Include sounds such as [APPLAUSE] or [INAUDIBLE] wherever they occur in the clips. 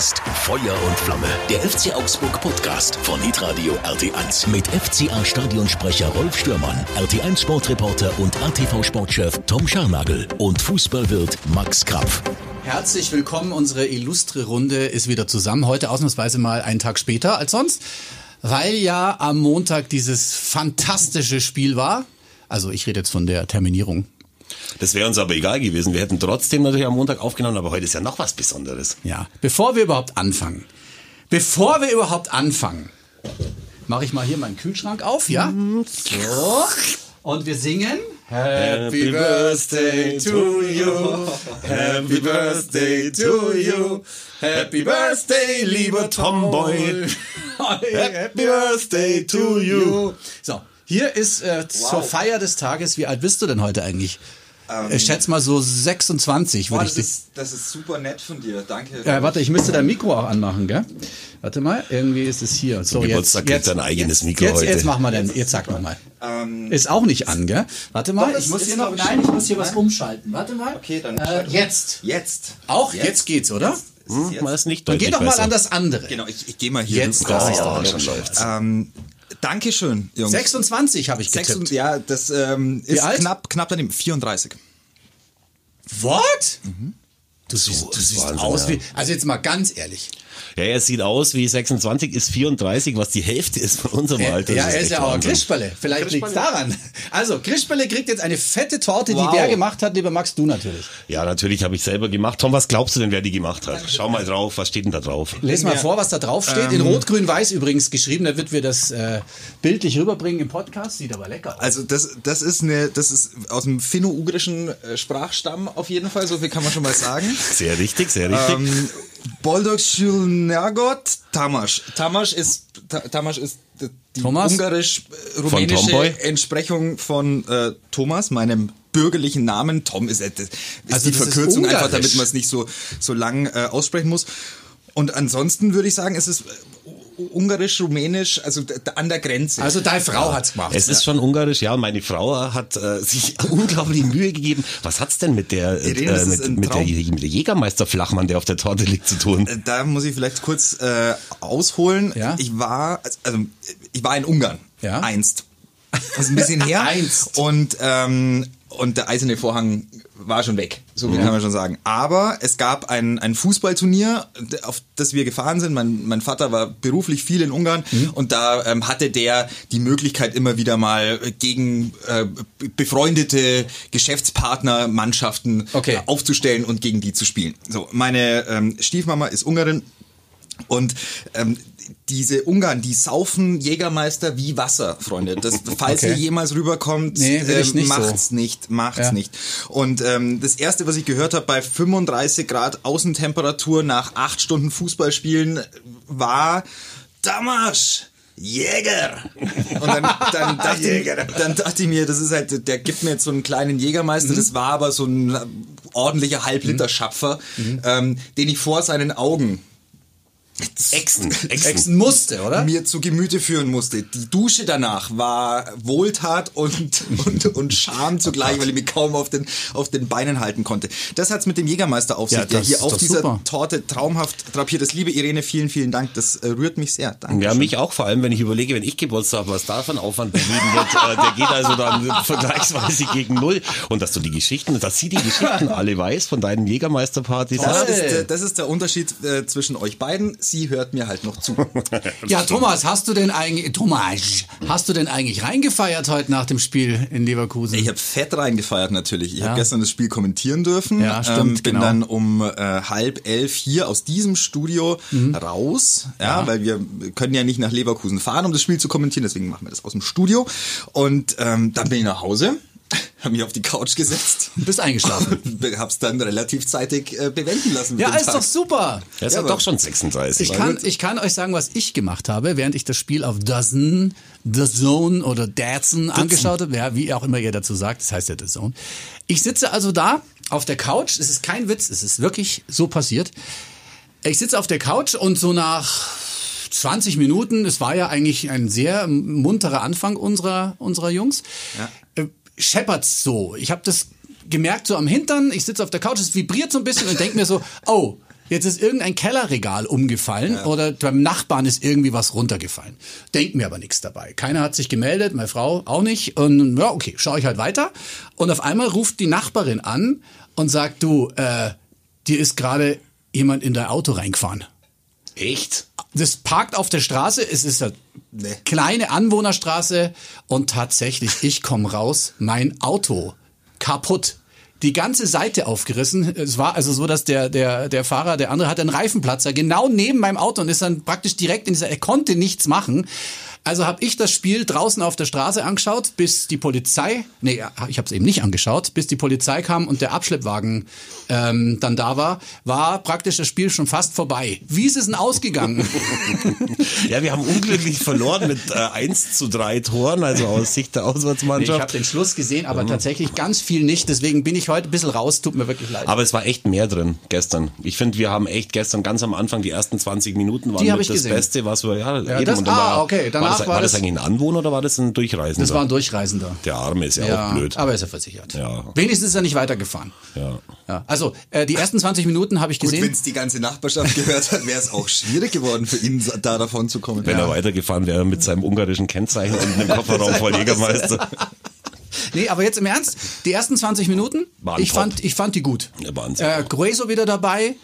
ist Feuer und Flamme, der FC Augsburg Podcast von Hitradio RT1 mit FCA Stadionsprecher Rolf Stürmann, RT1 Sportreporter und ATV Sportchef Tom Scharnagel und Fußballwirt Max Krapf. Herzlich willkommen, unsere illustre Runde ist wieder zusammen. Heute ausnahmsweise mal einen Tag später als sonst, weil ja am Montag dieses fantastische Spiel war. Also ich rede jetzt von der Terminierung das wäre uns aber egal gewesen. Wir hätten trotzdem natürlich am Montag aufgenommen, aber heute ist ja noch was Besonderes. Ja, bevor wir überhaupt anfangen, bevor wir überhaupt anfangen, mache ich mal hier meinen Kühlschrank auf, ja? So. Und wir singen. Happy Birthday to you. Happy Birthday to you. Happy Birthday, lieber Tomboy. Happy Birthday to you. So, hier ist äh, wow. zur Feier des Tages. Wie alt bist du denn heute eigentlich? Ähm, ich schätze mal so 26. Boah, das, ist, das ist super nett von dir, danke. Ja, warte, ich müsste dein Mikro auch anmachen, gell? Warte mal, irgendwie ist es hier. So, Geburtstag jetzt, jetzt dein eigenes Mikro jetzt, heute. Jetzt machen wir denn, jetzt sag mal. Ähm, ist auch nicht an, gell? Warte mal, ich muss hier noch, nein, ich muss hier was umschalten. Warte mal. Okay, dann. Äh, jetzt. Jetzt. Auch jetzt, jetzt geht's, oder? Jetzt. Hm, ist nicht Dann geh doch mal besser. an das andere. Genau, ich, ich gehe mal hier. Jetzt raus. Ja, schon läuft's. Ähm, Dankeschön, Jungs. 26 habe ich getippt. 26, ja, das ähm, ist knapp, knapp daneben. 34. What? Mhm. Du siehst, du siehst Wahnsinn, aus wie, also jetzt mal ganz ehrlich. Ja, er sieht aus wie 26, ist 34, was die Hälfte ist von unserem Alter. Ja, er ist ja auch ein Krischballe. Vielleicht liegt es daran. Also, Krischballe kriegt jetzt eine fette Torte, wow. die wer gemacht hat, lieber Max, du natürlich. Ja, natürlich habe ich selber gemacht. Tom, was glaubst du denn, wer die gemacht hat? Schau mal drauf, was steht denn da drauf? Lies mal vor, was da drauf steht. Ähm, In Rot, Grün, Weiß übrigens geschrieben, da wird wir das äh, bildlich rüberbringen im Podcast. Sieht aber lecker aus. Also, das, das ist eine, das ist aus dem finno-ugrischen äh, Sprachstamm auf jeden Fall, so viel kann man schon mal sagen. Sehr richtig, sehr richtig. Ähm, Boldog Tamasch. Tamasch ist, Tamasch ist die ungarisch-rumänische Entsprechung von äh, Thomas, meinem bürgerlichen Namen. Tom ist, äh, ist also die Verkürzung einfach, damit man es nicht so, so lang äh, aussprechen muss. Und ansonsten würde ich sagen, es ist ungarisch, rumänisch, also an der Grenze. Also deine Frau hat's gemacht. Es ist schon ungarisch, ja. Meine Frau hat äh, [LAUGHS] sich unglaublich Mühe gegeben. Was hat's denn mit der, Irene, äh, mit, mit, der mit der Jägermeister Flachmann, der auf der Torte liegt, zu tun? Äh, da muss ich vielleicht kurz äh, ausholen. Ja? Ich war, also ich war in Ungarn ja? einst. Das ist ein bisschen her. [LAUGHS] einst. Und ähm, und der eiserne Vorhang war schon weg, so viel mhm. kann man schon sagen. Aber es gab ein, ein Fußballturnier, auf das wir gefahren sind. Mein, mein Vater war beruflich viel in Ungarn mhm. und da ähm, hatte der die Möglichkeit, immer wieder mal gegen äh, befreundete Geschäftspartner Mannschaften okay. äh, aufzustellen und gegen die zu spielen. So, meine ähm, Stiefmama ist Ungarin und ähm, diese Ungarn, die saufen Jägermeister wie Wasser, Freunde. Das, [LAUGHS] falls okay. ihr jemals rüberkommt, nee, äh, nicht macht's so. nicht, macht's ja. nicht. Und ähm, das erste, was ich gehört habe bei 35 Grad Außentemperatur nach acht Stunden Fußballspielen, war Damasch. Jäger! Und dann, dann, [LAUGHS] dachte ich, dann dachte ich mir, das ist halt, der gibt mir jetzt so einen kleinen Jägermeister, mhm. das war aber so ein ordentlicher Halbliter-Schapfer, mhm. ähm, den ich vor seinen Augen Exen, Exen musste, oder? Mir zu Gemüte führen musste. Die Dusche danach war Wohltat und, und, und Scham zugleich, weil ich mich kaum auf den, auf den Beinen halten konnte. Das hat's mit dem Jägermeister auf sich, ja, der hier auf dieser super. Torte traumhaft drapiert ist. Liebe Irene, vielen, vielen Dank. Das äh, rührt mich sehr. Danke. Ja, mich auch, vor allem, wenn ich überlege, wenn ich Geburtstag habe, was da von Aufwand betrieben wird. äh, der geht also dann [LAUGHS] vergleichsweise gegen null. Und dass du die Geschichten, dass sie die Geschichten [LAUGHS] alle weiß von deinen Jägermeisterpartys. Das, ist, das ist der Unterschied äh, zwischen euch beiden sie hört mir halt noch zu. [LAUGHS] ja, Thomas, hast du denn eigentlich, Thomas, hast du denn eigentlich reingefeiert heute nach dem Spiel in Leverkusen? Ich habe fett reingefeiert natürlich. Ich ja. habe gestern das Spiel kommentieren dürfen. Ja, stimmt, ähm, bin genau. dann um äh, halb elf hier aus diesem Studio mhm. raus, ja, ja, weil wir können ja nicht nach Leverkusen fahren, um das Spiel zu kommentieren. Deswegen machen wir das aus dem Studio. Und ähm, dann bin ich nach Hause [LAUGHS] habe mich auf die Couch gesetzt. [LAUGHS] Bist eingeschlafen. hab's dann relativ zeitig äh, bewenden lassen. Ja, ist Tag. doch super. Er ist ja, doch schon 36. Ich kann, ich kann euch sagen, was ich gemacht habe, während ich das Spiel auf Dozen, The Zone oder Datsun angeschaut habe. Ja, wie auch immer ihr dazu sagt. Das heißt ja The Zone. Ich sitze also da auf der Couch. Es ist kein Witz. Es ist wirklich so passiert. Ich sitze auf der Couch und so nach 20 Minuten, es war ja eigentlich ein sehr munterer Anfang unserer, unserer Jungs. Ja. Scheppert's so. Ich habe das gemerkt so am Hintern, ich sitze auf der Couch, es vibriert so ein bisschen und denke mir so, [LAUGHS] oh, Jetzt ist irgendein Kellerregal umgefallen oder beim Nachbarn ist irgendwie was runtergefallen. Denkt mir aber nichts dabei. Keiner hat sich gemeldet, meine Frau auch nicht. Und ja, okay, schaue ich halt weiter. Und auf einmal ruft die Nachbarin an und sagt, du, äh, dir ist gerade jemand in dein Auto reingefahren. Echt? Das parkt auf der Straße, es ist eine Nee. kleine Anwohnerstraße und tatsächlich, ich komme raus, mein Auto kaputt. Die ganze Seite aufgerissen. Es war also so, dass der, der, der Fahrer, der andere hat einen Reifenplatzer genau neben meinem Auto und ist dann praktisch direkt in dieser, er konnte nichts machen. Also habe ich das Spiel draußen auf der Straße angeschaut, bis die Polizei, nee, ich habe es eben nicht angeschaut, bis die Polizei kam und der Abschleppwagen ähm, dann da war, war praktisch das Spiel schon fast vorbei. Wie ist es denn ausgegangen? [LAUGHS] Ja, wir haben unglücklich verloren mit äh, 1 zu 3 Toren, also aus Sicht der Nee, ich Auswärtsmannschaft. habe den Schluss gesehen, aber tatsächlich ganz viel nicht. Deswegen bin ich heute ein bisschen raus. Tut mir wirklich leid. Aber es war echt mehr drin gestern. Ich finde, wir haben echt gestern ganz am Anfang, die ersten 20 Minuten waren das gesehen. Beste, was wir, ja, Ja, eben. das- Und dann ah, war, okay. Danach das, war war das das- eigentlich ein Anwohner oder war das ein Durchreisender? das war ein Durchreisender. Der Arme ist ja, Ja, auch blöd. aber ist er versichert. Ja. Wenigstens ist er nicht weitergefahren. ja. Ja. Also, äh, die ersten 20 Minuten habe ich Gut, wenn gesehen. es die ganze Nachbarschaft gehört hat, wäre es auch schwierig geworden für ihn, da davon zu kommen. Wenn er weitergefahren wäre mit seinem ungarischen Kennzeichen und einem Kofferraum voll Jägermeister. [LAUGHS] Nee, aber jetzt im Ernst, die ersten 20 Minuten, ich top. fand, ich fand die gut. Ja, sehr Äh, Grueso wieder dabei,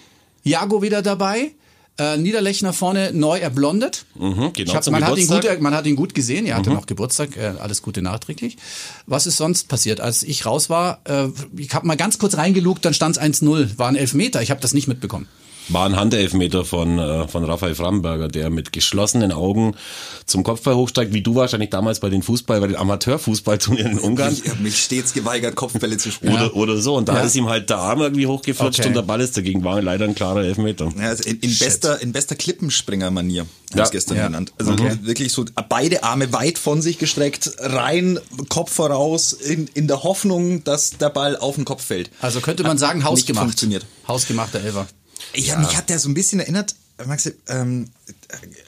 Jago wieder dabei, äh, Niederlechner vorne neu erblondet. Mhm, genau hab, zum man, hat ihn gut, man hat ihn gut gesehen, er hatte noch Geburtstag, äh, alles Gute nachträglich. Was ist sonst passiert? Als ich raus war, äh, ich habe mal ganz kurz reingelugt, dann stand es 1-0, war ein Elfmeter, ich habe das nicht mitbekommen. War ein Handelfmeter von, äh, von Raphael Framberger, der mit geschlossenen Augen zum Kopfball hochsteigt, wie du wahrscheinlich damals bei den Fußball, bei den Amateurfußballturnieren in Ungarn. Ich habe mich stets geweigert, Kopfbälle zu spielen. Oder, oder so. Und da Ja. ist ihm halt der Arm irgendwie hochgeflutscht Okay. und der Ball ist dagegen. War leider ein klarer Elfmeter. Ja, also in, in bester, in bester Klippenspringer-Manier, Ja. es gestern Ja. genannt. Also wirklich so beide Arme weit von sich gestreckt, rein, Kopf voraus, in, in der Hoffnung, dass der Ball auf den Kopf fällt. Also könnte man sagen, hausgemacht. funktioniert. Hausgemachter Elfer. Ich, Mich hat der so ein bisschen erinnert, Maxi, ähm,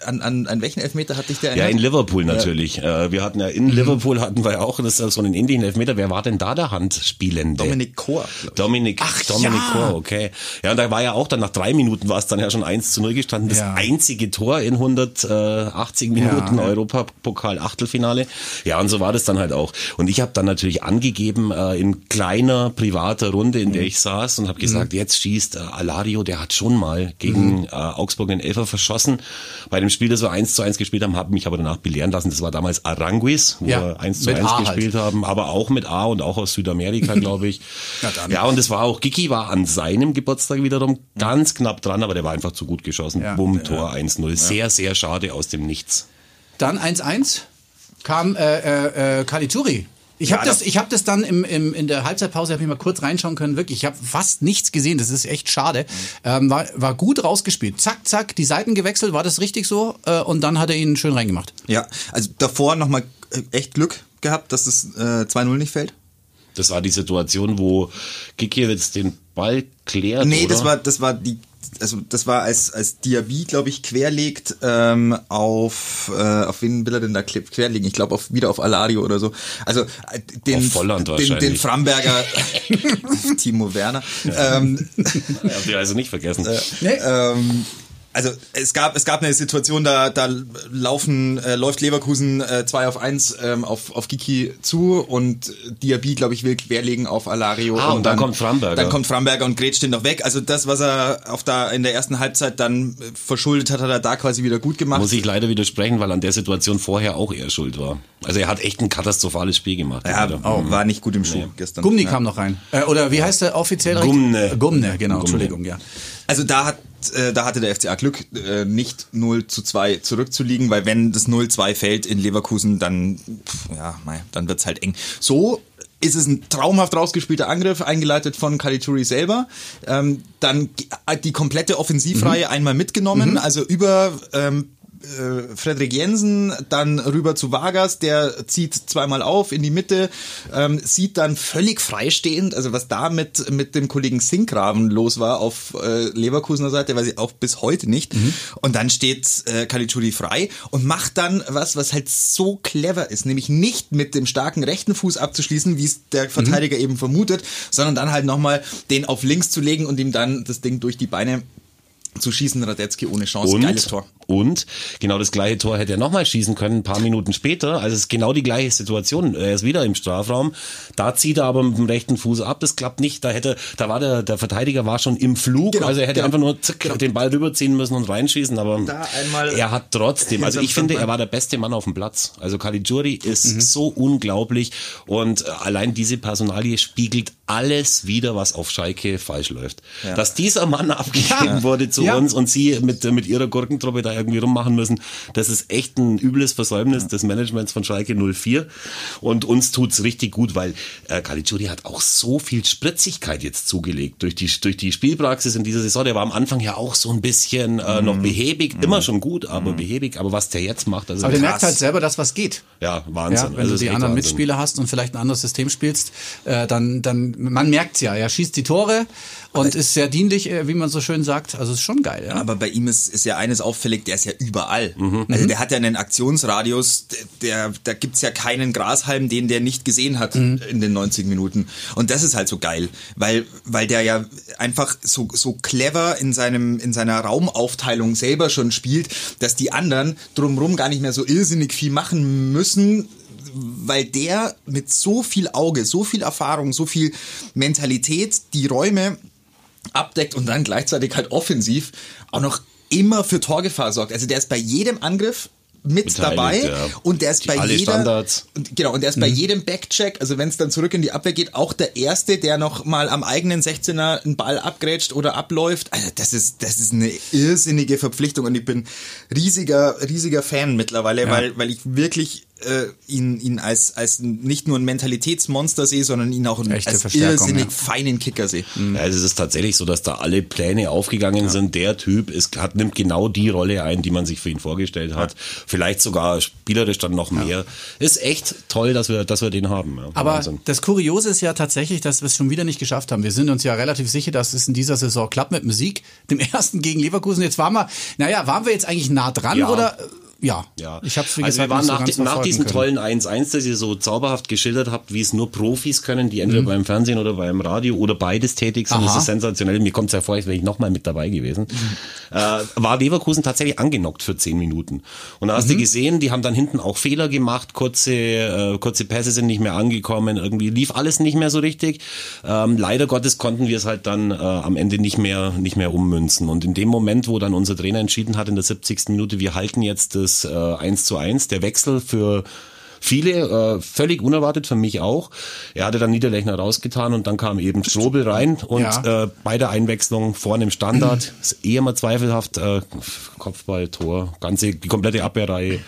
an, an, an welchen Elfmeter hat dich der Ja, in Liverpool natürlich. Äh, Wir hatten ja in Liverpool hatten wir ja auch das so einen ähnlichen Elfmeter. Wer war denn da der Handspielende? Dominik Kor. ich. Dominik, Ach, Dominik ja. Kor, okay. Ja, und da war ja auch dann nach drei Minuten war es dann ja schon 1 zu 0 gestanden. Das Ja. einzige Tor in 180 Minuten Ja. Europapokal Achtelfinale. Ja, und so war das dann halt auch. Und ich habe dann natürlich angegeben äh, in kleiner privater Runde, in der Mhm. ich saß und habe gesagt, jetzt schießt äh, Alario, der hat schon mal gegen Mhm. äh, Augsburg den Elfer verschossen. Bei dem Spiel, das wir 1 zu 1 gespielt haben, habe mich aber danach belehren lassen. Das war damals Aranguis, wo Ja, wir 1 zu mit 1 A halt. gespielt haben, aber auch mit A und auch aus Südamerika, [LAUGHS] glaube ich. Ja, ja, und es war auch, Giki war an seinem Geburtstag wiederum ganz knapp dran, aber der war einfach zu gut geschossen. Ja. Bumm, Tor 1-0. Sehr, sehr schade aus dem Nichts. Dann 1-1 kam äh, äh, äh, Kalituri. Ich habe Ja, das, das- ich habe das dann im, im, in der Halbzeitpause hab ich mal kurz reinschauen können. Wirklich, ich habe fast nichts gesehen. Das ist echt schade. Ähm, war, war gut rausgespielt. Zack, zack, die Seiten gewechselt. War das richtig so? Äh, und dann hat er ihn schön reingemacht. Ja, also davor nochmal echt Glück gehabt, dass es äh, 2-0 nicht fällt. Das war die Situation, wo Giki jetzt den Ball klärt. Nee, oder? das war, das war die, also das war als, als Diaby, glaube ich, querlegt ähm, auf, äh, auf wen will er denn da querlegen? Ich glaube auf wieder auf Alario oder so. Also äh, den, Auf Volland den, wahrscheinlich. den Framberger [LAUGHS] Timo Werner. Ähm, [LAUGHS] Habt ihr also nicht vergessen. Nee. ähm, also es gab es gab eine Situation, da da laufen äh, läuft Leverkusen äh, 2 auf 1 ähm, auf auf Kiki zu und Diaby, glaube ich, will querlegen auf Alario Ah, und dann kommt Framberger. Dann kommt Framberger und grätscht den noch weg. Also das, was er auf da in der ersten Halbzeit dann äh, verschuldet hat, hat er da quasi wieder gut gemacht. Muss ich leider widersprechen, weil an der Situation vorher auch er schuld war. Also er hat echt ein katastrophales Spiel gemacht. ja, Leider. oh, war nicht gut im Schuh gestern. Gumni ja. kam noch rein. Äh, oder wie heißt der offiziell? Gumne. Gumne, genau. Gumne. Entschuldigung, ja. Also da hat äh, da hatte der FCA Glück, äh, nicht 0 zu 2 zurückzuliegen, weil wenn das 0-2 fällt in Leverkusen, dann pff, ja, mei, dann wird's halt eng. So ist es ein traumhaft rausgespielter Angriff, eingeleitet von Caligiuri selber. Ähm, dann die komplette Offensivreihe einmal mitgenommen, also über ähm, äh, Frederik Jensen, dann rüber zu Vargas, der zieht zweimal auf in die Mitte, ähm, sieht dann völlig freistehend, also was da mit, mit dem Kollegen Sinkgraven los war auf äh, Leverkusener Seite, weiß ich auch bis heute nicht. Und dann steht äh, Caligiuri frei und macht dann was, was halt so clever ist, nämlich nicht mit dem starken rechten Fuß abzuschließen, wie es der Verteidiger eben vermutet, sondern dann halt nochmal den auf links zu legen und ihm dann das Ding durch die Beine zu schießen, Radetzky ohne Chance, Und, geiles Tor. Und genau das gleiche Tor hätte er nochmal schießen können, ein paar Minuten später. Also es ist genau die gleiche Situation. Er ist wieder im Strafraum. Da zieht er aber mit dem rechten Fuß ab. Das klappt nicht. Da hätte, da war der, der Verteidiger war schon im Flug. Genau, also er hätte genau. einfach nur zick, den Ball rüberziehen müssen und reinschießen. Aber er hat trotzdem, also ich finde, er war der beste Mann auf dem Platz. Also Caligiuri ist Mhm. so unglaublich und äh, allein diese Personalie spiegelt alles wieder, was auf Schalke falsch läuft. Dass dieser Mann [LAUGHS] abgegeben wurde zu Ja. uns und sie mit, mit ihrer Gurkentruppe da irgendwie rummachen müssen, das ist echt ein übles Versäumnis des Managements von Schalke 04 und uns tut's richtig gut, weil äh, Caligiuri hat auch so viel Spritzigkeit jetzt zugelegt durch die, durch die Spielpraxis in dieser Saison. Der war am Anfang ja auch so ein bisschen äh, noch behäbig, immer schon gut, aber behäbig, aber was der jetzt macht, also Aber der krass. merkt halt selber, dass was geht. Ja, Wahnsinn. Ja, wenn Also du die anderen Wahnsinn. Mitspieler hast und vielleicht ein anderes System spielst, äh, dann, dann, man merkt's ja, er schießt die Tore und ist sehr dienlich, äh, wie man so schön sagt. Also ist schon geil, ja. Aber bei ihm ist, ist ja eines auffällig, der ist ja überall. Mhm. Also der hat ja einen Aktionsradius, der, da gibt's ja keinen Grashalm, den der nicht gesehen hat Mhm. in den 90 Minuten. Und das ist halt so geil, weil, weil der ja einfach so, so clever in seinem, in seiner Raumaufteilung selber schon spielt, dass die anderen drumrum gar nicht mehr so irrsinnig viel machen müssen, weil der mit so viel Auge, so viel Erfahrung, so viel Mentalität die Räume abdeckt und dann gleichzeitig halt offensiv auch noch immer für Torgefahr sorgt. Also der ist bei jedem Angriff mit Beteiligt, dabei ja. und der ist Die- bei jeder Standards. und genau und der ist bei jedem Backcheck, also wenn es dann zurück in die Abwehr geht, auch der erste, der noch mal am eigenen 16er einen Ball abgrätscht oder abläuft. Also das ist das ist eine irrsinnige Verpflichtung und ich bin riesiger riesiger Fan mittlerweile, weil weil ich wirklich äh, ihn ihn als als nicht nur ein Mentalitätsmonster sehe, sondern ihn auch Echte als irrsinnig ja. feinen Kicker sehe. Ja, also es ist tatsächlich so, dass da alle Pläne aufgegangen sind. Der Typ ist, hat, nimmt genau die Rolle ein, die man sich für ihn vorgestellt hat. Vielleicht sogar spielerisch dann noch mehr. Ist echt toll, dass wir, dass wir den haben. Ja, Aber Wahnsinn. das Kuriose ist ja tatsächlich, dass wir es schon wieder nicht geschafft haben. Wir sind uns ja relativ sicher, dass es in dieser Saison klappt mit dem Sieg. [LAUGHS] Dem ersten gegen Leverkusen. Jetzt waren wir, naja, waren wir jetzt eigentlich nah dran Ja. oder? Ja. Ja. Ich habe es wie also gesagt wir waren nicht so nach, nach diesem können. tollen 1-1, das ihr so zauberhaft geschildert habt, wie es nur Profis können, die Mhm. entweder beim Fernsehen oder beim Radio oder beides tätig sind. Das Aha. ist sensationell. Mir kommt es ja vor, als wäre ich nochmal mit dabei gewesen. Mhm. Äh, war Leverkusen tatsächlich angenockt für 10 Minuten. Und da hast Mhm. du gesehen, die haben dann hinten auch Fehler gemacht, kurze, äh, kurze Pässe sind nicht mehr angekommen, irgendwie lief alles nicht mehr so richtig. Ähm, leider Gottes konnten wir es halt dann äh, am Ende nicht mehr, nicht mehr ummünzen. Und in dem Moment, wo dann unser Trainer entschieden hat in der 70. Minute, wir halten jetzt das äh, 1 zu 1, der Wechsel für viele, äh, völlig unerwartet für mich auch. Er hatte dann Niederlechner rausgetan und dann kam eben Strobel rein und Ja. äh, bei der Einwechslung vorne im Standard, ist eh immer zweifelhaft, äh, Kopfball, Tor, ganze, die komplette Abwehrreihe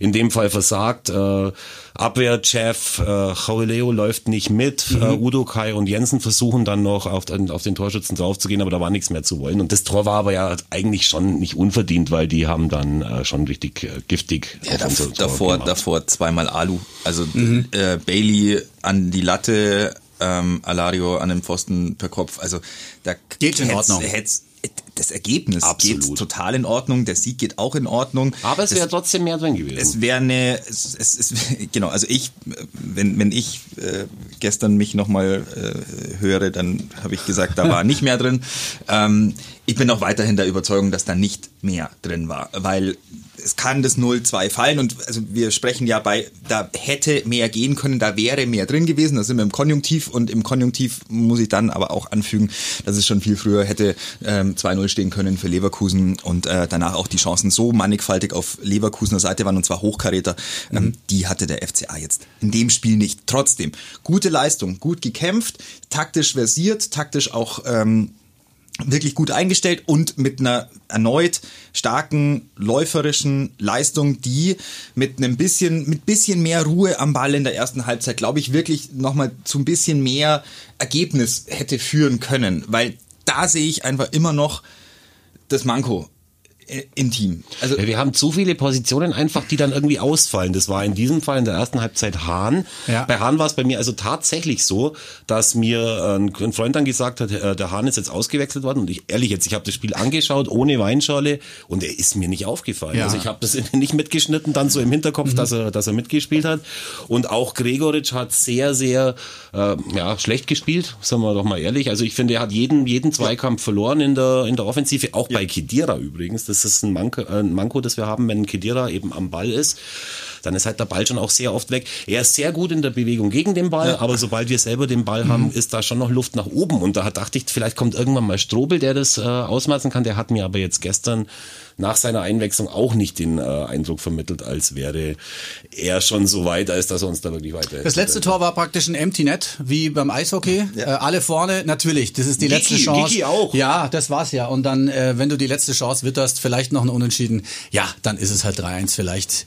in dem Fall versagt. Äh, Abwehrchef, äh, Jauleo läuft nicht mit, äh, Udo Kai und Jensen versuchen dann noch auf, den- auf den Torschützen draufzugehen, aber da war nichts mehr zu wollen. Und das Tor war aber ja eigentlich schon nicht unverdient, weil die haben dann äh, schon richtig äh, giftig Ja, davor, gemacht. davor zweimal Alu. Also äh, Bailey an die Latte, ähm, Alario an den Pfosten per Kopf. Also da Geht in hätt's- Ordnung. hätt's- das Ergebnis Absolut. geht total in Ordnung, der Sieg geht auch in Ordnung. Aber es wäre trotzdem mehr drin gewesen. es wäre eine, es, es, es, [LAUGHS] genau, also ich, wenn, wenn ich äh, gestern mich nochmal äh, höre, dann habe ich gesagt, da war nicht mehr drin. Ähm, ich bin auch weiterhin der Überzeugung, dass da nicht mehr drin war, weil es kann das 0-2 fallen und also wir sprechen ja bei, da hätte mehr gehen können, da wäre mehr drin gewesen, da sind wir im Konjunktiv und im Konjunktiv muss ich dann aber auch anfügen, dass es schon viel früher hätte ähm, 2-0 stehen können für Leverkusen und äh, danach auch die Chancen so mannigfaltig auf Leverkusener Seite waren und zwar Hochkaräter, ähm, die hatte der FCA jetzt in dem Spiel nicht. Trotzdem, gute Leistung, gut gekämpft, taktisch versiert, taktisch auch ähm, wirklich gut eingestellt und mit einer erneut starken läuferischen Leistung, die mit einem bisschen, mit bisschen mehr Ruhe am Ball in der ersten Halbzeit, glaube ich, wirklich nochmal zu ein bisschen mehr Ergebnis hätte führen können, weil da sehe ich einfach immer noch das Manko äh, im Team. Also Ja, wir haben zu viele Positionen einfach, die dann irgendwie ausfallen. Das war in diesem Fall in der ersten Halbzeit Hahn. Ja. Bei Hahn war es bei mir also tatsächlich so, dass mir äh, ein ein Freund dann gesagt hat, äh, der Hahn ist jetzt ausgewechselt worden. Und ich ehrlich jetzt, ich habe das Spiel angeschaut ohne Weinschorle und er ist mir nicht aufgefallen. Ja. Also ich habe das [LAUGHS] nicht mitgeschnitten, dann so im Hinterkopf, dass er, dass er mitgespielt hat. Und auch Gregoritsch hat sehr, sehr äh, ja, schlecht gespielt, sagen wir doch mal ehrlich. Also ich finde, er hat jeden, jeden Zweikampf verloren in der, in der Offensive, auch bei Kedira übrigens. Das ist ein Manko, äh, ein Manko, das wir haben, wenn Kedira eben am Ball ist. Dann ist halt der Ball schon auch sehr oft weg. Er ist sehr gut in der Bewegung gegen den Ball, aber sobald wir selber den Ball haben, ist da schon noch Luft nach oben. Und da dachte ich, vielleicht kommt irgendwann mal Strobel, der das äh, ausmaßen kann. Der hat mir aber jetzt gestern nach seiner Einwechslung auch nicht den äh, Eindruck vermittelt, als wäre er schon so weit, als dass er uns da wirklich weiter. Das letzte Tor war praktisch ein Empty Net, wie beim Eishockey. Äh, alle vorne, natürlich, das ist die Giki, letzte Chance. Giki auch. Ja, das war's ja. Und dann, äh, wenn du die letzte Chance witterst, vielleicht noch ein Unentschieden, ja, dann ist es halt 3-1 vielleicht.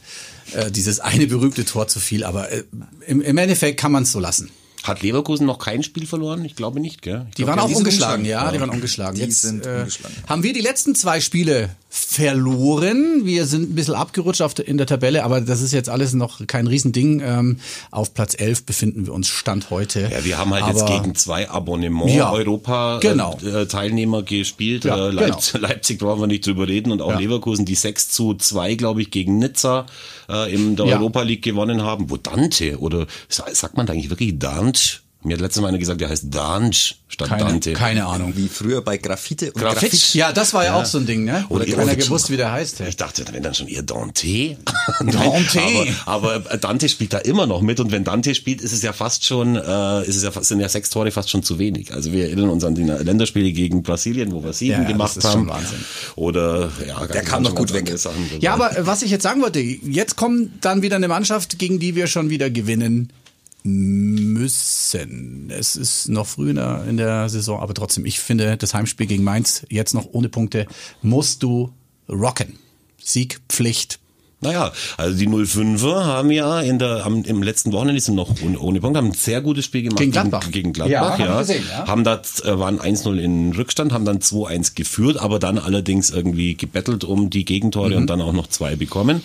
Äh, dieses eine berühmte Tor zu viel, aber äh, im, im Endeffekt kann man es so lassen. Hat Leverkusen noch kein Spiel verloren? Ich glaube nicht, gell? Ich Die glaub, waren auch die sind ungeschlagen, ungeschlagen. ja, die waren ungeschlagen. Die Jetzt sind äh, ungeschlagen. haben wir die letzten zwei Spiele verloren. Wir sind ein bisschen abgerutscht auf der, in der Tabelle, aber das ist jetzt alles noch kein Riesending. Ähm, auf Platz 11 befinden wir uns Stand heute. Ja, wir haben halt aber jetzt gegen zwei Abonnement Ja, Europa genau. äh, Teilnehmer gespielt. Ja, äh, Leipzig, [LAUGHS] Leipzig brauchen wir nicht drüber reden und auch Ja. Leverkusen, die 6 zu 2, glaube ich, gegen Nizza äh, in der. Europa League gewonnen haben. Wo Dante oder sa- sagt man da eigentlich wirklich Dante? Mir hat letztes Mal einer gesagt, der heißt Dange statt keine, Dante. keine Ahnung. wie früher bei Graffite und Graffiti. Graffiti. Ja, das war ja, auch so ein Ding, ne? Oder Oder keiner ihr- gewusst, wie der heißt. Hey. Ich dachte, wenn dann schon eher Dante. [LAUGHS] Dante. aber, aber Dante spielt da immer noch mit und wenn Dante spielt, ist es ja fast schon, äh, ist es ja, fast- sind ja sechs Tore fast schon zu wenig. Also wir erinnern uns an die Länderspiele gegen Brasilien, wo wir sieben Ja, ja, gemacht das ist haben. schon Wahnsinn. Oder ja, Der kam noch gut weg. Ja, aber äh, was ich jetzt sagen wollte, jetzt kommt dann wieder eine Mannschaft, gegen die wir schon wieder gewinnen müssen. Es ist noch früh in der, Saison, aber trotzdem, ich finde, das Heimspiel gegen Mainz jetzt noch ohne Punkte musst du rocken. Sieg, Pflicht. Naja, also die 05er haben ja in der, am, im letzten Wochenende die sind noch ohne, ohne Punkt, haben ein sehr gutes Spiel gemacht Gegen Gladbach. Gegen, gegen Ja, Gladbach, hab ja. ich gesehen, ja. Haben da, äh, waren 1-0 in Rückstand, haben dann 2-1 geführt, aber dann allerdings irgendwie gebettelt um die Gegentore Mhm. und dann auch noch zwei bekommen.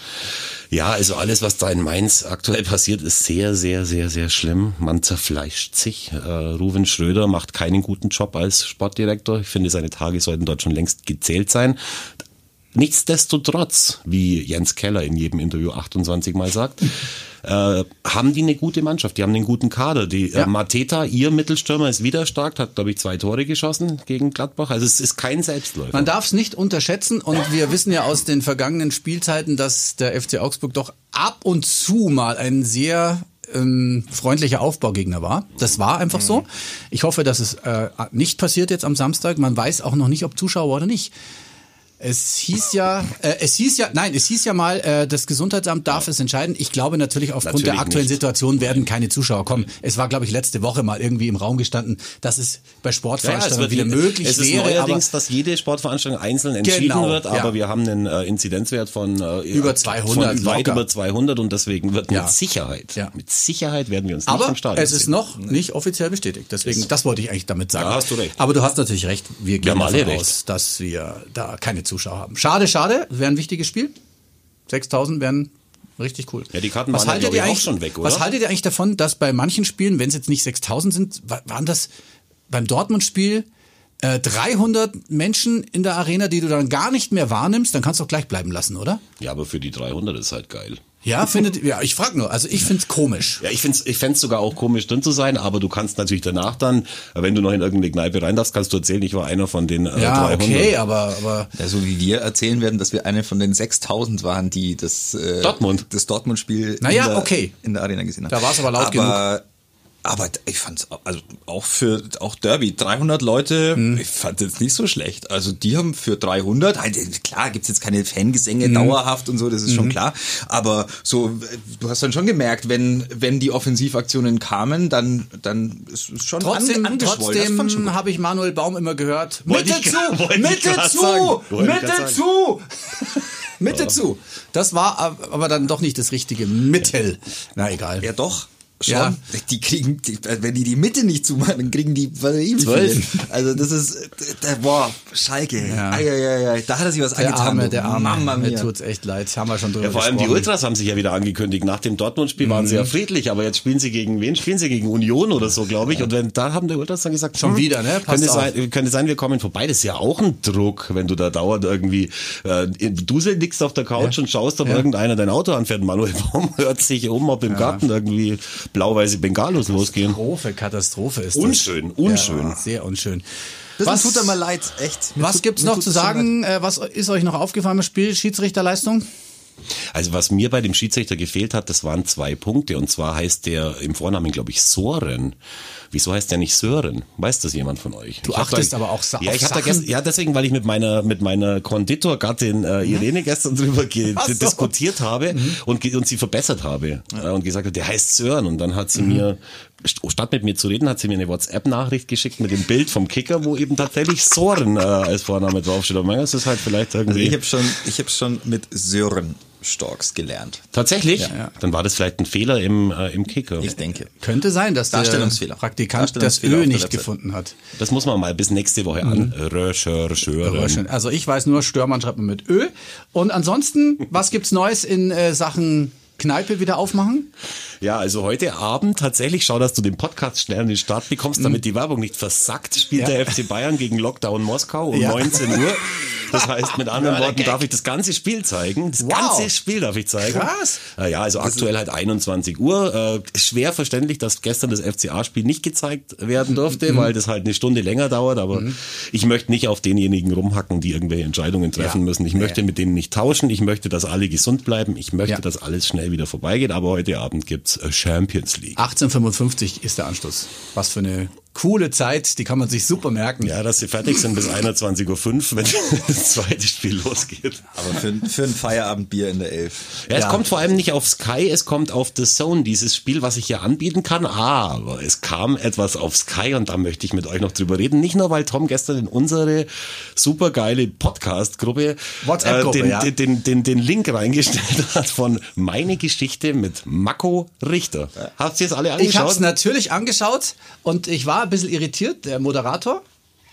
Ja, also alles, was da in Mainz aktuell passiert, ist sehr, sehr, sehr, sehr schlimm. Man zerfleischt sich. Äh, Ruven Schröder macht keinen guten Job als Sportdirektor. Ich finde, seine Tage sollten dort schon längst gezählt sein. Nichtsdestotrotz, wie Jens Keller in jedem Interview 28 Mal sagt, äh, haben die eine gute Mannschaft, die haben einen guten Kader. Die Ja. äh, Mateta, ihr Mittelstürmer, ist wieder stark, hat, glaube ich, zwei Tore geschossen gegen Gladbach. Also es ist kein Selbstläufer. Man darf es nicht unterschätzen und wir wissen ja aus den vergangenen Spielzeiten, dass der FC Augsburg doch ab und zu mal ein sehr ähm, freundlicher Aufbaugegner war. Das war einfach so. Ich hoffe, dass es äh, nicht passiert jetzt am Samstag. Man weiß auch noch nicht, ob Zuschauer oder nicht. Es hieß ja, äh, es hieß ja, nein, es hieß ja mal, äh, das Gesundheitsamt darf es entscheiden. Ich glaube natürlich aufgrund der Natürlich aktuellen nicht. Situation werden keine Zuschauer kommen. Es war, glaube ich, letzte Woche mal irgendwie im Raum gestanden, dass es bei Sportveranstaltungen wieder möglich es ist wäre. neuerdings, aber dass jede Sportveranstaltung einzeln entschieden Genau, wird, aber ja. wir haben einen äh, Inzidenzwert von äh, Über 200 von weit locker. über 200 und deswegen wird Ja. mit Sicherheit, Ja. mit Sicherheit werden wir uns nicht Aber im Stadion es ist sehen. noch nicht offiziell bestätigt. Deswegen, das wollte ich eigentlich damit sagen. Ja, hast du recht. Aber du hast natürlich recht. Wir gehen alle davon recht. aus, dass wir da keine Zuschauer haben. Schade, schade. Wäre ein wichtiges Spiel. 6000 wären richtig cool. Ja, die Karten was waren ja, haltet ihr auch eigentlich, schon weg, oder? Was haltet ihr eigentlich davon, dass bei manchen Spielen, wenn es jetzt nicht 6000 sind, wa- waren das beim Dortmund-Spiel äh, 300 Menschen in der Arena, die du dann gar nicht mehr wahrnimmst, dann kannst du auch gleich bleiben lassen, oder? Ja, aber für die 300 ist halt geil. Ja, findet, ja, ich frage nur. Also ich find's komisch. Ja, ich find's, ich fänd's sogar auch komisch drin zu sein, aber du kannst natürlich danach dann, wenn du noch in irgendeine Kneipe rein darfst, kannst du erzählen, ich war einer von den äh, Ja, 300. okay, aber, aber Ja, so wie wir erzählen werden, dass wir eine von den 6000 waren, die das, äh, Dortmund. das Dortmund-Spiel Naja, in, der, okay. in der Arena gesehen haben. Da war's aber laut aber, Aber ich fand's, also auch für, auch Derby, 300 Leute, Hm. ich fand jetzt nicht so schlecht. Also die haben für 300, halt, klar gibt's jetzt keine Fangesänge Hm. dauerhaft und so, das ist schon klar. Aber so, du hast dann schon gemerkt, wenn, wenn die Offensivaktionen kamen, dann, dann ist es schon Trotzdem, an, angeschwollen. Fand trotzdem habe ich Manuel Baum immer gehört. Mitte ich zu, Mitte zu, Mitte zu, Mitte zu. Das war ab- aber dann doch nicht das richtige Mittel. Na egal. Ja, doch. Schon. Ja. Die kriegen, die, wenn die die Mitte nicht zumachen, dann kriegen die was weiß Zwölf. Also das ist, der, boah, Schalke. Ja. Ei, ei, ei, ei. Da hat er sich was Der angetan. Arme, der Arme. Mama Mir tut's echt leid. Haben wir schon drüber Ja, vor allem die gesprochen. Ultras haben sich ja wieder angekündigt. Nach dem Dortmund-Spiel waren sie Mhm. ja friedlich, aber jetzt spielen sie gegen wen? Spielen sie gegen Union oder so, glaube ich. Und wenn, da haben die Ultras dann gesagt, Schon hm, wieder, ne? Passt Könnte auf. sein, könnte sein, wir kommen vorbei. Das ist ja auch ein Druck, wenn du da dauernd irgendwie, äh, du liegst auf der Couch und schaust, ob irgendeiner dein Auto anfährt. Manuel Baum [LAUGHS] hört sich um, ob im Garten irgendwie blau-weiße Bengalos losgehen. Katastrophe, Katastrophe ist das. Unschön, unschön. Ja, sehr unschön. Das Was- tut er mal leid, echt. Mir Was tut- gibt's noch zu sagen? Äh, was ist euch noch aufgefallen im Spiel? Schiedsrichterleistung? Also was mir bei dem Schiedsrichter gefehlt hat, das waren zwei Punkte. Und zwar heißt der im Vornamen, glaube ich, Soren. Wieso heißt der nicht Sören? Weiß das jemand von euch? Du Ich hab achtest da, aber auch sa- ja, ich hab Sachen. gestern, ja, deswegen, weil ich mit meiner mit meiner Konditorgattin äh, Irene gestern drüber so. diskutiert habe und, ge- und sie verbessert habe äh, und gesagt, habe, der heißt Sören. Und dann hat sie mir st- statt mit mir zu reden, hat sie mir eine WhatsApp-Nachricht geschickt mit dem Bild vom Kicker, wo eben tatsächlich Soren äh, als Vorname draufsteht. Aber das ist halt vielleicht Also irgendwie. ich habe schon, ich habe schon mit Sören Storks gelernt. Tatsächlich? ja. Dann war das vielleicht ein Fehler im, äh, im Kicker. Ich denke. Könnte sein, dass der Darstellungsfehler. Praktikant das Darstellungsfehler auf Ö nicht gefunden hat. Das muss man mal bis nächste Woche an recherchieren. Also ich weiß nur, Störmann schreibt man mit Ö. Und ansonsten, [LAUGHS] was gibt's Neues in äh, Sachen Kneipe wieder aufmachen? Ja, also heute Abend tatsächlich, schau, dass du den Podcast schnell in den Start bekommst, damit die Werbung nicht versackt, spielt Mhm. Ja. der FC Bayern gegen Lockdown Moskau um Ja. 19 Uhr. [LAUGHS] Das heißt, mit anderen Worten darf ich das ganze Spiel zeigen. Das Wow. ganze Spiel darf ich zeigen. Krass. Äh, Ja, also aktuell halt 21 Uhr. Äh, schwer verständlich, dass gestern das FCA-Spiel nicht gezeigt werden durfte, Mhm. weil das halt eine Stunde länger dauert. Aber ich möchte nicht auf denjenigen rumhacken, die irgendwelche Entscheidungen treffen Ja. müssen. Ich möchte mit denen nicht tauschen. Ich möchte, dass alle gesund bleiben. Ich möchte, Ja. dass alles schnell wieder vorbeigeht. Aber heute Abend gibt's äh, Champions League. 1855 ist der Anschluss. Was für eine coole Zeit, die kann man sich super merken. Ja, dass sie fertig sind bis 21.05 Uhr, wenn [LAUGHS] das zweite Spiel losgeht. Aber für, für ein Feierabendbier in der Elf. Ja, es Ja. kommt vor allem nicht auf Sky, es kommt auf The Zone, dieses Spiel, was ich hier anbieten kann. Aber es kam etwas auf Sky und da möchte ich mit euch noch drüber reden. Nicht nur, weil Tom gestern in unsere supergeile Podcast-Gruppe WhatsApp-Gruppe, den, ja. den, den, den, den Link reingestellt [LAUGHS] hat von Meine Geschichte mit Mako Richter. Habt ihr es alle Ich habe angeschaut? es natürlich angeschaut und ich war ein bisschen irritiert. Der Moderator,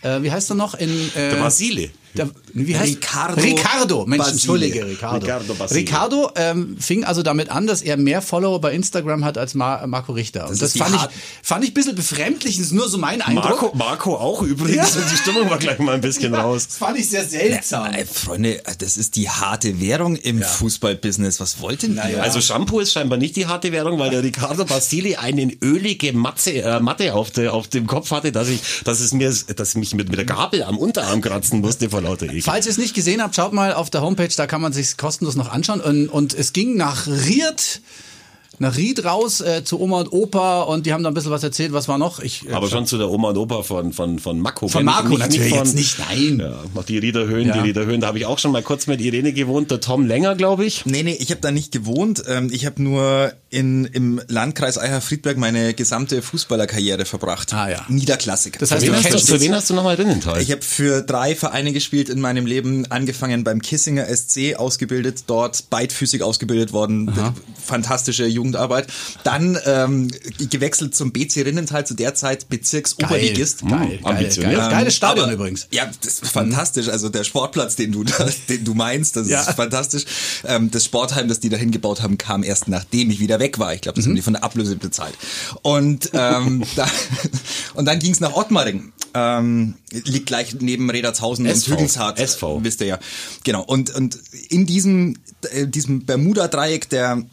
äh, wie heißt er noch? In, äh, Der Basile. Der, wie heißt Ricardo Ricardo, Mensch, entschuldige, Ricardo. Ricardo Basile. Ricardo ähm, fing also damit an, dass er mehr Follower bei Instagram hat als Mar Marco Richter. Und Das fand, ich, fand ich ein bisschen befremdlich, das ist nur so mein Eindruck. Marco, Marco auch übrigens. Ja. Die Stimmung war gleich mal ein bisschen raus. Das fand ich sehr seltsam. Ey, Freunde, das ist die harte Währung im Fußballbusiness. Was wollt denn ihr? Also Shampoo ist scheinbar nicht die harte Währung, weil der Ricardo Basili eine ölige Matze, äh, Matte auf, der, auf dem Kopf hatte, dass ich, dass es mir, dass ich mich mit, mit der Gabel am Unterarm kratzen musste vor lauter Ekel. Falls ihr es nicht gesehen habt, schaut mal auf der Homepage, da kann man sich kostenlos noch anschauen. Und, und es ging nach Ried, nach Ried raus äh, zu Oma und Opa und die haben da ein bisschen was erzählt. Was war noch? Ich, äh, Aber schon zu der Oma und Opa von, von, von Mako. Von Marco natürlich von, jetzt nicht, nein. Ja, noch die Riederhöhen, Ja. die Riederhöhen. Da habe ich auch schon mal kurz mit Irene gewohnt, der Tom länger, glaube ich. Nee, nee, ich habe da nicht gewohnt. Ähm, Ich habe nur in, im Landkreis Eicher-Friedberg meine gesamte Fußballerkarriere verbracht. Ah, ja. Niederklassik. Das heißt, Für du wen, hast du, für wen hast du nochmal Rinnenthal? Ich habe für drei Vereine gespielt in meinem Leben, angefangen beim Kissinger SC, ausgebildet, dort beidfüßig ausgebildet worden, fantastische Jugendarbeit. Dann ähm, gewechselt zum BC Rinnenthal, zu der Zeit Bezirksoberligist. Geil, geil, geil, ambitioniert. geil, geiles Stadion Aber- übrigens. Ja, das ist fantastisch. Also der Sportplatz, den du, da, [LAUGHS] den du meinst, das Ja. ist fantastisch. Ähm, das Sportheim, das die da hingebaut haben, kam erst nachdem ich wieder weg war. Ich glaube, das haben die von der Ablöse bezahlt. Und, ähm, [LAUGHS] da, und dann ging es nach Ottmaring. Ähm, liegt gleich neben Redertshausen SV. und Hügelshardt. SV. Wisst ihr ja. Genau. Und, und in diesem, äh, diesem Bermuda-Dreieck der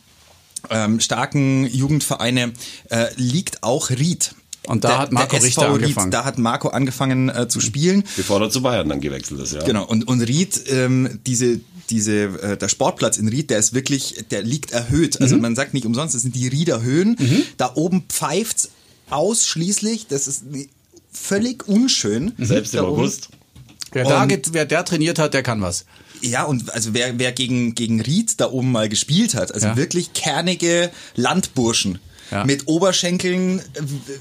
ähm, starken Jugendvereine äh, liegt auch Ried. Und da hat Marco der Richter SV angefangen. Ried, da hat Marco angefangen äh, zu spielen. Bevor er zu Bayern dann gewechselt ist, ja. Genau, und, und Ried, ähm, diese, diese, äh, der Sportplatz in Ried, der ist wirklich, der liegt erhöht. Also Mhm. man sagt nicht umsonst, das sind die Rieder Höhen. Da oben pfeift's ausschließlich, das ist völlig unschön. Selbst im Da. August. Wer, da geht, wer der trainiert hat, der kann was. Ja, und also wer, wer gegen, gegen Ried da oben mal gespielt hat, also Ja. wirklich kernige Landburschen Ja. mit Oberschenkeln äh,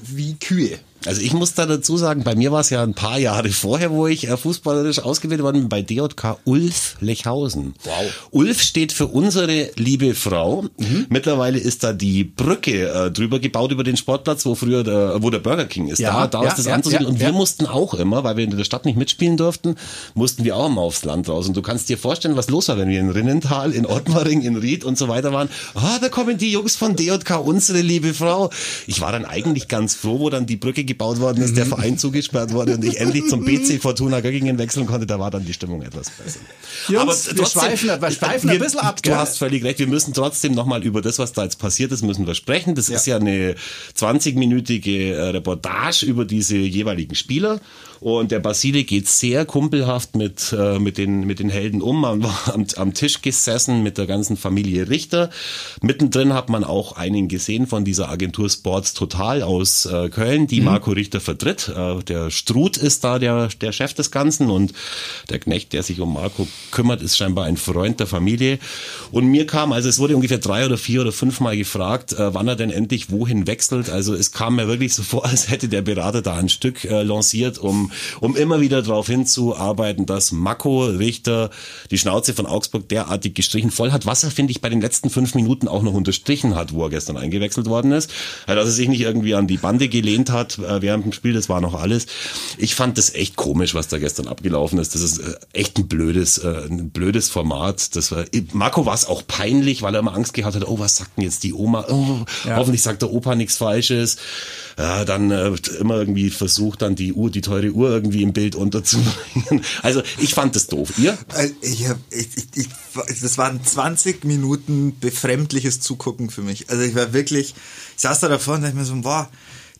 wie Kühe. Also ich muss da dazu sagen, bei mir war es ja ein paar Jahre vorher, wo ich äh, fußballerisch ausgewählt worden bin, bei DJK Ulf Lechhausen. Wow. Ulf steht für unsere liebe Frau. Mhm. Mittlerweile ist da die Brücke äh, drüber gebaut über den Sportplatz, wo früher der, wo der Burger King ist. Ja, da, da ja, ist das ja, anzusehen. Ja, und wir mussten auch immer, weil wir in der Stadt nicht mitspielen durften, mussten wir auch immer aufs Land raus. Und du kannst dir vorstellen, was los war, wenn wir in Rinnental, in Ottmaring, in Ried und so weiter waren. Ah, da kommen die Jungs von DJK, unsere liebe Frau. Ich war dann eigentlich ganz froh, wo dann die Brücke gebaut worden ist, der Verein zugesperrt wurde und ich endlich zum [LAUGHS] BC Fortuna Göggingen wechseln konnte, da war dann die Stimmung etwas besser. Jungs, Aber trotzdem, wir schweifen, wir schweifen wir, ein bisschen ab. Du gell? hast völlig recht, wir müssen trotzdem nochmal über das, was da jetzt passiert ist, müssen wir sprechen. Das ja. ist ja eine 20-minütige äh, Reportage über diese jeweiligen Spieler. Und der Basile geht sehr kumpelhaft mit, äh, mit, den, mit den Helden um. Man war [LAUGHS] am, am Tisch gesessen mit der ganzen Familie Richter. Mittendrin hat man auch einen gesehen von dieser Agentur Sports Total aus äh, Köln, die mhm. Marco Richter vertritt. Äh, der Struth ist da der, der Chef des Ganzen und der Knecht, der sich um Marco kümmert, ist scheinbar ein Freund der Familie. Und mir kam, also es wurde ungefähr drei oder vier oder fünf Mal gefragt, äh, wann er denn endlich wohin wechselt. Also es kam mir wirklich so [LAUGHS] vor, als hätte der Berater da ein Stück äh, lanciert, um um immer wieder darauf hinzuarbeiten, dass Mako Richter die Schnauze von Augsburg derartig gestrichen voll hat, was er, finde ich, bei den letzten fünf Minuten auch noch unterstrichen hat, wo er gestern eingewechselt worden ist. Dass er sich nicht irgendwie an die Bande gelehnt hat äh, während dem Spiel, das war noch alles. Ich fand das echt komisch, was da gestern abgelaufen ist. Das ist äh, echt ein blödes, äh, ein blödes Format. Das war, Marco war es auch peinlich, weil er immer Angst gehabt hat, oh, was sagt denn jetzt die Oma? Oh, ja. Hoffentlich sagt der Opa nichts Falsches ja, dann äh, immer irgendwie versucht, dann die Uhr, die teure Uhr irgendwie im Bild unterzubringen. [LAUGHS] Also ich fand das doof. Ihr? Äh, ich, ich, ich, das waren 20 Minuten befremdliches Zugucken für mich. Also ich war wirklich, ich saß da davor und dachte mir so, boah,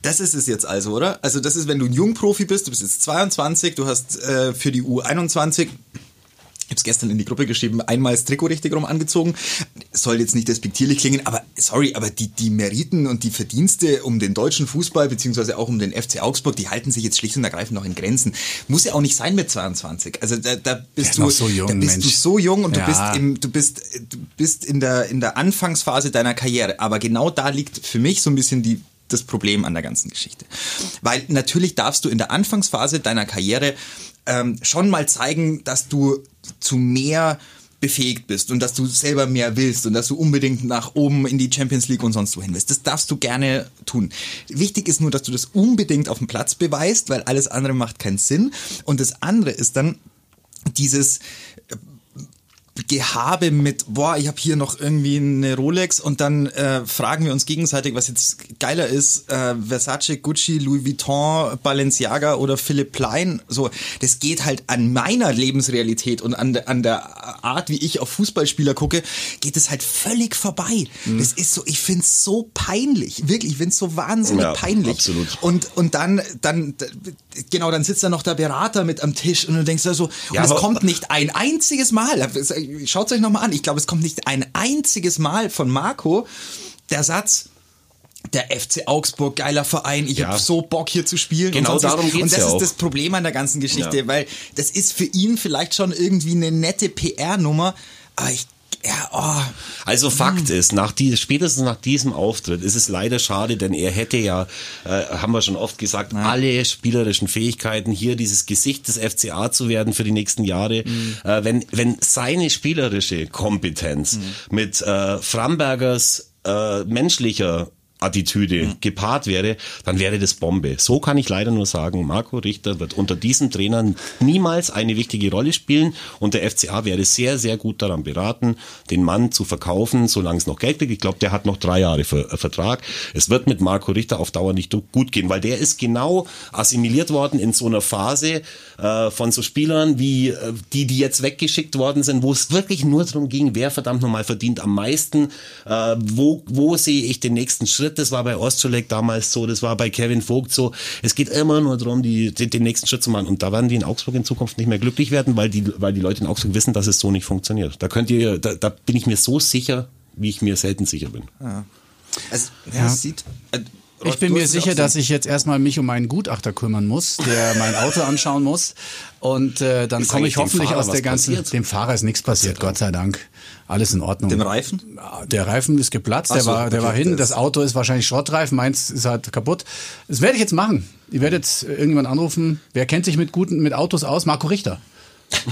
das ist es jetzt also, oder? Also das ist, wenn du ein Jungprofi bist, du bist jetzt 22, du hast äh, für die U21 habe es gestern in die Gruppe geschrieben, einmal das Trikot richtig rum angezogen. Soll jetzt nicht despektierlich klingen, aber sorry, aber die, die Meriten und die Verdienste um den deutschen Fußball, beziehungsweise auch um den FC Augsburg, die halten sich jetzt schlicht und ergreifend noch in Grenzen. Muss ja auch nicht sein mit 22. Also da, da bist ja, du so jung, da bist Mensch. du so jung und ja. du bist im, du bist, du bist in der, in der Anfangsphase deiner Karriere. Aber genau da liegt für mich so ein bisschen die, das Problem an der ganzen Geschichte. Weil natürlich darfst du in der Anfangsphase deiner Karriere ähm, schon mal zeigen, dass du zu mehr befähigt bist und dass du selber mehr willst und dass du unbedingt nach oben in die Champions League und sonst wohin willst. Das darfst du gerne tun. Wichtig ist nur, dass du das unbedingt auf dem Platz beweist, weil alles andere macht keinen Sinn. Und das andere ist dann dieses Gehabe mit, boah, ich habe hier noch irgendwie eine Rolex und dann äh, fragen wir uns gegenseitig, was jetzt geiler ist, äh, Versace, Gucci, Louis Vuitton, Balenciaga oder Philipp Plein. So, das geht halt an meiner Lebensrealität und an, an der Art, wie ich auf Fußballspieler gucke, geht es halt völlig vorbei. Mhm. Das ist so, ich find's so peinlich, wirklich, ich find's so wahnsinnig ja, peinlich. Absolut. Und, und dann, dann, genau, dann sitzt da noch der Berater mit am Tisch und du denkst da so, ja, und es kommt nicht ein einziges Mal schaut es euch nochmal an. Ich glaube, es kommt nicht ein einziges Mal von Marco der Satz, der FC Augsburg, geiler Verein, ich ja. habe so Bock hier zu spielen. Genau und darum geht's Und das ja ist auch. das Problem an der ganzen Geschichte, ja. weil das ist für ihn vielleicht schon irgendwie eine nette PR-Nummer, aber ich ja, oh. Also Fakt hm. ist, nach die, spätestens nach diesem Auftritt ist es leider schade, denn er hätte ja, äh, haben wir schon oft gesagt, Nein. alle spielerischen Fähigkeiten, hier dieses Gesicht des FCA zu werden für die nächsten Jahre. Mhm. Äh, wenn, wenn seine spielerische Kompetenz mhm. mit äh, Frambergers äh, menschlicher Attitüde mhm. gepaart wäre, dann wäre das Bombe. So kann ich leider nur sagen, Marco Richter wird unter diesem Trainer niemals eine wichtige Rolle spielen und der FCA wäre sehr, sehr gut daran beraten, den Mann zu verkaufen, solange es noch Geld kriegt. Ich glaube, der hat noch drei Jahre äh, Vertrag. Es wird mit Marco Richter auf Dauer nicht gut gehen, weil der ist genau assimiliert worden in so einer Phase äh, von so Spielern wie äh, die, die jetzt weggeschickt worden sind, wo es wirklich nur darum ging, wer verdammt nochmal verdient am meisten, äh, wo, wo sehe ich den nächsten Schritt Schritt. Das war bei Ostschulek damals so, das war bei Kevin Vogt so. Es geht immer nur darum, die, den, den nächsten Schritt zu machen. Und da werden die in Augsburg in Zukunft nicht mehr glücklich werden, weil die, weil die Leute in Augsburg wissen, dass es so nicht funktioniert. Da könnt ihr, da, da bin ich mir so sicher, wie ich mir selten sicher bin. Ja. Also, ja, es sieht, äh, Ich bin mir sicher, dass ich jetzt erstmal mich um meinen Gutachter kümmern muss, der [LAUGHS] mein Auto anschauen muss. Und äh, dann komme ich hoffentlich Fahrer aus der ganzen. passiert? Dem Fahrer ist nichts passiert, Gott sei Dank. Alles in Ordnung. Dem Reifen? Der Reifen ist geplatzt, Ach der so, war, der war hin. das- Das Auto ist wahrscheinlich Schrottreifen, meins ist halt kaputt. Das werde ich jetzt machen. Ich werde jetzt irgendwann anrufen. Wer kennt sich mit guten mit Autos aus? Marco Richter. [LAUGHS]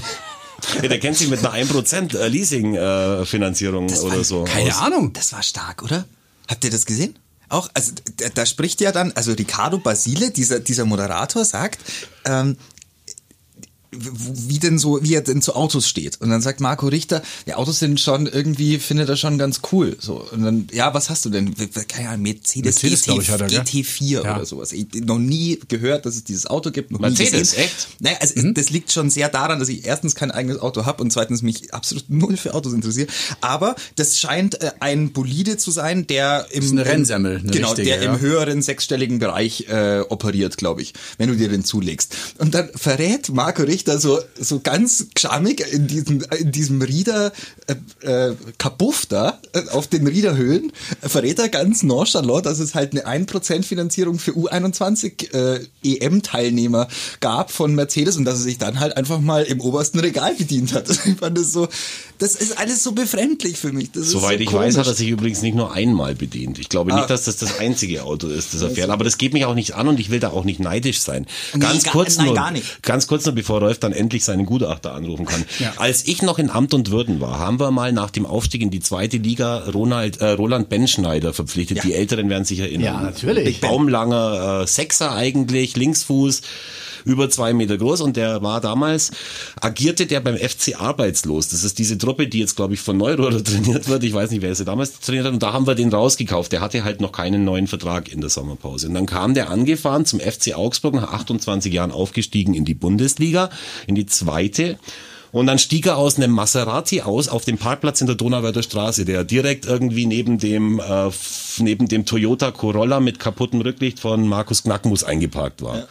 Ja, der kennt sich mit einer 1% äh, Leasing-Finanzierung oder so. Keine aus. Ahnung. Das war stark, oder? Habt ihr das gesehen? Auch, also da, da spricht ja dann, also Ricardo Basile, dieser, dieser Moderator, sagt, ähm, wie denn so, wie er denn zu Autos steht. Und dann sagt Marco Richter, ja, Autos sind schon irgendwie, findet er schon ganz cool. So. Und dann, ja, was hast du denn? Keine Ahnung, Mercedes, Mercedes, GT, er, gell? GT4 Ja. oder sowas. Ich noch nie gehört, dass es dieses Auto gibt. Mercedes, echt? Naja, also Mhm. das liegt schon sehr daran, dass ich erstens kein eigenes Auto habe und zweitens mich absolut null für Autos interessiere. Aber das scheint äh, ein Bolide zu sein, der im ist eine Rennsemmel, eine genau, richtige, der ja. im höheren sechsstelligen Bereich äh, operiert, glaube ich, wenn du dir den zulegst. Und dann verrät Marco Richter so so ganz schamig in diesem in diesem Rieder äh, äh, Kabuff da äh, auf den Riederhöhen äh, verrät er ganz nonchalant, dass es halt eine 1% Finanzierung für U21 äh, EM-Teilnehmer gab von Mercedes und dass er sich dann halt einfach mal im obersten Regal bedient hat. [LAUGHS] Ich fand das so, das ist alles so befremdlich für mich. Das ist Soweit so ich weiß, hat er komisch. sich übrigens nicht nur einmal bedient. Ich glaube Ah. nicht, dass das das einzige Auto ist, das er fährt. Aber das geht mich auch nicht an und ich will da auch nicht neidisch sein. Nee, Ganz gar- kurz nein, nur, gar nicht. ganz kurz nur, bevor Rolf dann endlich seinen Gutachter anrufen kann. Als ich noch in Amt und Würden war, haben wir mal nach dem Aufstieg in die zweite Liga Ronald, äh, Roland Benschneider verpflichtet. Die Älteren werden sich erinnern. Ja, natürlich. Baumlanger äh, Sechser eigentlich, Linksfuß über zwei Meter groß und der war damals, agierte der beim FC Arbeitslos. Das ist diese Truppe, die jetzt, glaube ich, von Neurohrer [LAUGHS] trainiert wird. Ich weiß nicht, wer sie damals trainiert hat. Und da haben wir den rausgekauft. Der hatte halt noch keinen neuen Vertrag in der Sommerpause. Und dann kam der angefahren zum FC Augsburg, nach 28 Jahren aufgestiegen in die Bundesliga, in die zweite. Und dann stieg er aus einem Maserati aus auf dem Parkplatz in der Donauwörther Straße, der direkt irgendwie neben dem, äh, neben dem Toyota Corolla mit kaputtem Rücklicht von Markus Knackmus eingeparkt war. Und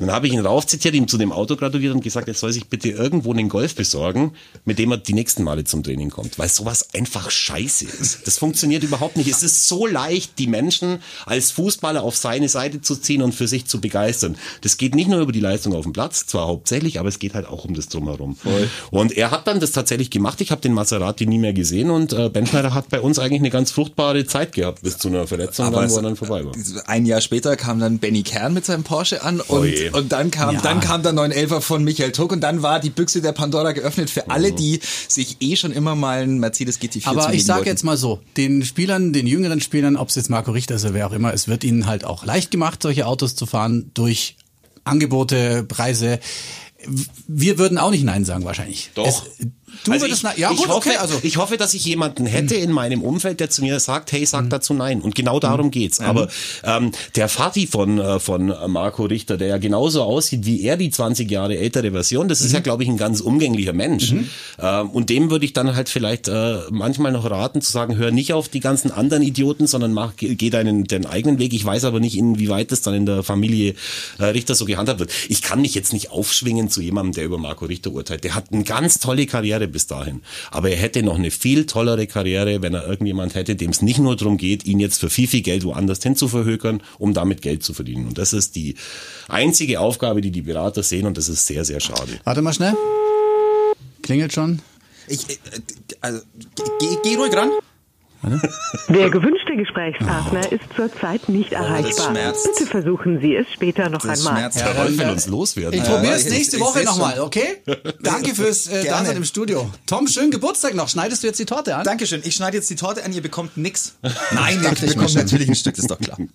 dann habe ich ihn raufzitiert, ihm zu dem Auto gratuliert und gesagt, er soll sich bitte irgendwo einen Golf besorgen, mit dem er die nächsten Male zum Training kommt. Weil sowas einfach scheiße ist. Das funktioniert überhaupt nicht. Es ist so leicht, die Menschen als Fußballer auf seine Seite zu ziehen und für sich zu begeistern. Das geht nicht nur über die Leistung auf dem Platz, zwar hauptsächlich, aber es geht halt auch um das Drumherum. Und er hat dann das tatsächlich gemacht. Ich habe den Maserati nie mehr gesehen und äh, Ben Schneider hat bei uns eigentlich eine ganz fruchtbare Zeit gehabt bis zu einer Verletzung, dann, wo er dann vorbei war. Ein Jahr später kam dann Benny Kern mit seinem Porsche an und, Oh und dann kam Ja. dann kam der 911er von Michael Tuck und dann war die Büchse der Pandora geöffnet für alle, die sich eh schon immer mal einen Mercedes GT4 Aber zulegen ich sage jetzt mal so, den Spielern, den jüngeren Spielern, ob es jetzt Marco Richter ist oder wer auch immer, es wird ihnen halt auch leicht gemacht, solche Autos zu fahren durch Angebote, Preise. Wir würden auch nicht Nein sagen wahrscheinlich. Doch. Es, du Also würdest ich. Ja ich, gut, hoffe, okay, also ich hoffe, dass ich jemanden hätte in meinem Umfeld, der zu mir sagt, hey, Mhm. sag dazu nein. Und genau darum geht's. Aber ähm, der Vati von, äh, von Marco Richter, der ja genauso aussieht wie er, die 20 Jahre ältere Version, das Mhm. ist ja, glaube ich, ein ganz umgänglicher Mensch. Ähm, und dem würde ich dann halt vielleicht äh, manchmal noch raten, zu sagen, hör nicht auf die ganzen anderen Idioten, sondern mach, geh geh deinen, deinen eigenen Weg. Ich weiß aber nicht, inwieweit das dann in der Familie äh, Richter so gehandhabt wird. Ich kann mich jetzt nicht aufschwingen zu jemandem, der über Marco Richter urteilt. Der hat eine ganz tolle Karriere bis dahin. Aber er hätte noch eine viel tollere Karriere, wenn er irgendjemand hätte, dem es nicht nur darum geht, ihn jetzt für viel, viel Geld woanders hin zu verhökern, um damit Geld zu verdienen. Und das ist die einzige Aufgabe, die die Berater sehen und das ist sehr, sehr schade. warte mal schnell. Klingelt schon. Ich, äh, also, geh, geh ruhig ran. Der gewünschte Gesprächspartner ist zurzeit nicht erreichbar. Bitte versuchen Sie es später noch Das einmal. schmerzt. Der dann, Rolf will uns loswerden. Ich probiere es nächste ich Woche nochmal, okay? Danke fürs äh. [LAUGHS] Dasein im Studio. Tom, schönen Geburtstag noch. Schneidest du jetzt die Torte an? Dankeschön. Ich schneide jetzt die Torte an, ihr bekommt nix. Nein, ihr bekommt natürlich ein Stück, ist doch klar. [LAUGHS]